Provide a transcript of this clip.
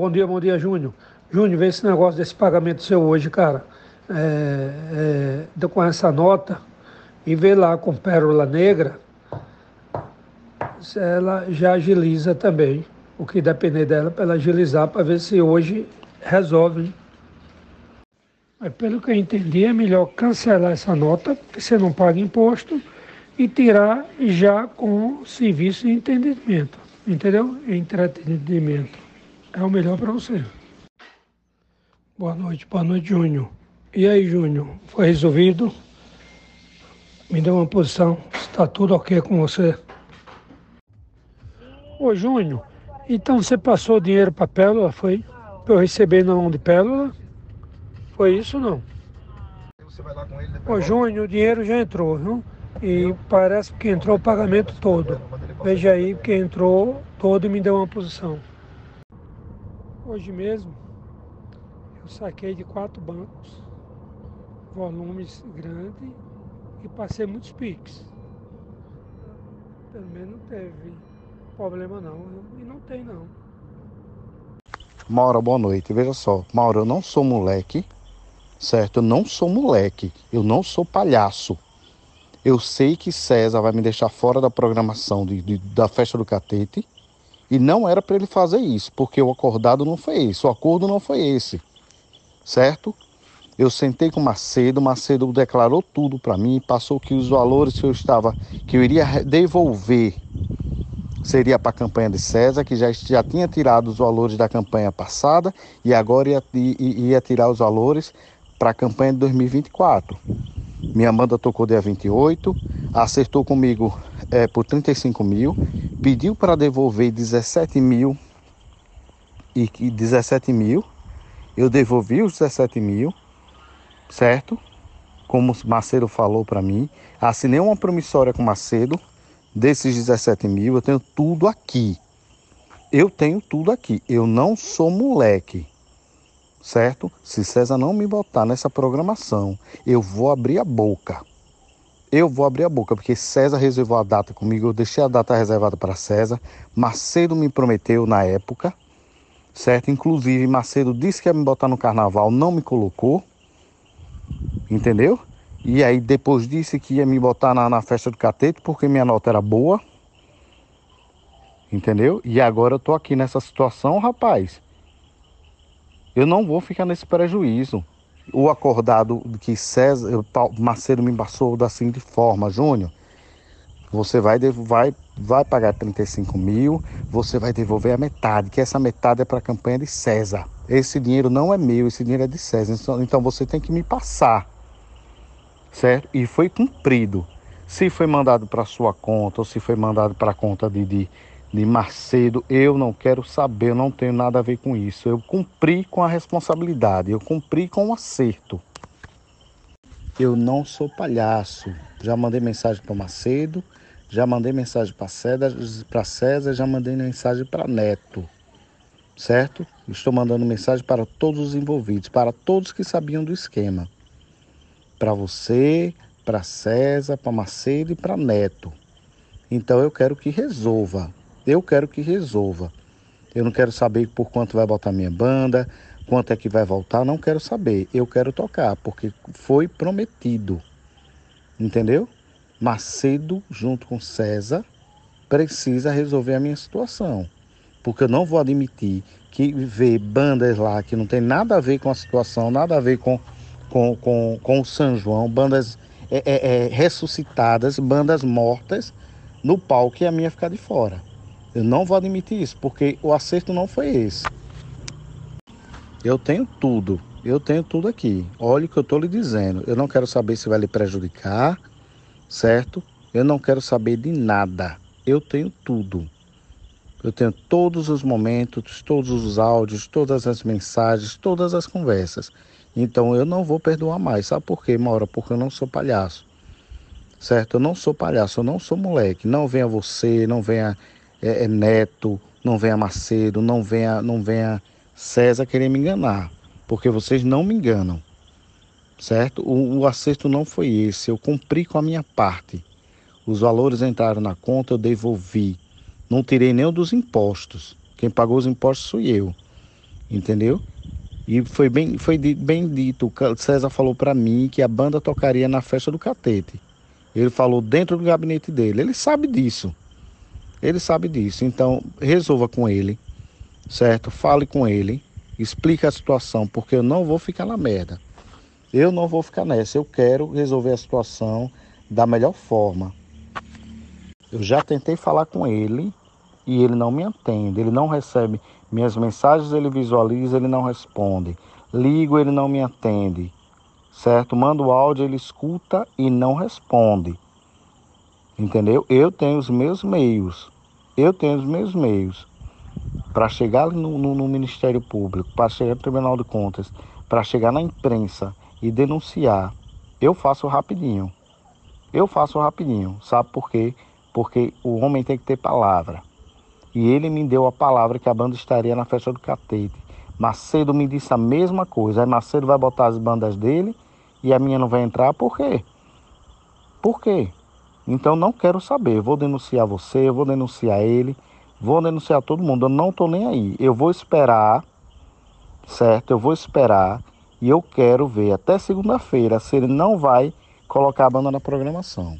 Bom dia, bom dia, Júnior. Júnior, vê esse negócio desse pagamento seu hoje, cara. É, é, com essa nota e vê lá com pérola negra, ela já agiliza também. O que depender dela para ela agilizar para ver se hoje resolve. Mas pelo que eu entendi, é melhor cancelar essa nota, porque você não paga imposto, e tirar já com serviço de entendimento. Entendeu? Entretenimento. É o melhor para você. Boa noite, boa noite, Júnior. E aí, Júnior, foi resolvido? Me deu uma posição, está tudo ok com você? Ô, Júnior, então você passou o dinheiro para a Pérola, foi? Para eu receber na mão de Pérola? Foi isso ou não? Ô, Júnior, o dinheiro já entrou, viu? E parece que entrou o pagamento todo. Veja aí, que entrou todo e me deu uma posição. Hoje mesmo, eu saquei de quatro bancos, volumes grandes, e passei muitos piques. Pelo menos não teve problema não, e não tem não. Mauro, boa noite. Veja só, Mauro, eu não sou moleque, certo? Eu não sou moleque, eu não sou palhaço. Eu sei que César vai me deixar fora da programação de, de da festa do catete. E não era para ele fazer isso, porque o acordado não foi esse, o acordo não foi esse, certo? Eu sentei com Macedo, Macedo declarou tudo para mim, passou que os valores que eu estava, que eu iria devolver, seria para a campanha de César, que já, já tinha tirado os valores da campanha passada e agora ia, ia, tirar os valores para a campanha de 2024. Minha Amanda tocou dia 28, acertou comigo é, por 35 mil, pediu para devolver 17 mil e 17 mil. Eu devolvi os 17 mil, certo? Como Macedo falou para mim. Assinei uma promissória com Macedo desses 17 mil. Eu tenho tudo aqui. Eu tenho tudo aqui. Eu não sou moleque certo? Se César não me botar nessa programação, eu vou abrir a boca. Eu vou abrir a boca, porque César reservou a data comigo, eu deixei a data reservada para César. Macedo me prometeu na época, certo? Inclusive, Macedo disse que ia me botar no carnaval, não me colocou, entendeu? E aí depois disse que ia me botar na, na festa do catete, porque minha nota era boa, entendeu? E agora eu tô aqui nessa situação, rapaz. Eu não vou ficar nesse prejuízo. O acordado que César, Macedo me passou da seguinte forma, Júnior, você vai, vai, vai pagar 35 mil, você vai devolver a metade, que essa metade é para a campanha de César. Esse dinheiro não é meu, esse dinheiro é de César. Então, então você tem que me passar, certo? E foi cumprido. Se foi mandado para sua conta ou se foi mandado para a conta de, de, de Macedo, eu não quero saber, eu não tenho nada a ver com isso. Eu cumpri com a responsabilidade, eu cumpri com o acerto. Eu não sou palhaço. Já mandei mensagem para Macedo, já mandei mensagem para César, César, já mandei mensagem para Neto. Certo? Estou mandando mensagem para todos os envolvidos, para todos que sabiam do esquema. Para você, para César, para Macedo e para Neto. Então eu quero que resolva. Eu quero que resolva. Eu não quero saber por quanto vai botar minha banda, quanto é que vai voltar, não quero saber. Eu quero tocar, porque foi prometido. Entendeu? Macedo, junto com César, precisa resolver a minha situação. Porque eu não vou admitir que ver bandas lá que não tem nada a ver com a situação, nada a ver com, com, com, com o São João, bandas é, é, é, ressuscitadas, bandas mortas no palco e a minha ficar de fora. Eu não vou admitir isso, porque o acerto não foi esse. Eu tenho tudo, eu tenho tudo aqui. Olha o que eu estou lhe dizendo. Eu não quero saber se vai lhe prejudicar, certo? Eu não quero saber de nada. Eu tenho tudo. Eu tenho todos os momentos, todos os áudios, todas as mensagens, todas as conversas. Então eu não vou perdoar mais. Sabe por quê, Maura? Porque eu não sou palhaço. Certo? Eu não sou palhaço, eu não sou moleque. Não venha você, não venha é, é Neto, não venha Macedo, não venha, não venha César querer me enganar, porque vocês não me enganam, certo? O, o acerto não foi esse, eu cumpri com a minha parte. Os valores entraram na conta, eu devolvi. Não tirei nem dos impostos. Quem pagou os impostos fui eu. Entendeu? E foi bem, foi bem dito, César falou para mim que a banda tocaria na festa do Catete. Ele falou dentro do gabinete dele. Ele sabe disso. Ele sabe disso. Então, resolva com ele, certo? Fale com ele, explique a situação, porque eu não vou ficar na merda. Eu não vou ficar nessa. Eu quero resolver a situação da melhor forma. Eu já tentei falar com ele e ele não me atende. Ele não recebe minhas mensagens, ele visualiza, ele não responde. Ligo, ele não me atende. Certo? Mando áudio, ele escuta e não responde. Entendeu? Eu tenho os meus meios. Eu tenho os meus meios para chegar no, no, no Ministério Público, para chegar no Tribunal de Contas, para chegar na imprensa e denunciar. Eu faço rapidinho. Eu faço rapidinho. Sabe por quê? Porque o homem tem que ter palavra. E ele me deu a palavra que a banda estaria na festa do Catete. Macedo me disse a mesma coisa. Aí Macedo vai botar as bandas dele e a minha não vai entrar. Por quê? Por quê? Então não quero saber. Vou denunciar você, vou denunciar ele, vou denunciar todo mundo. Eu não estou nem aí. Eu vou esperar, certo? Eu vou esperar e eu quero ver até segunda-feira se ele não vai colocar a banda na programação.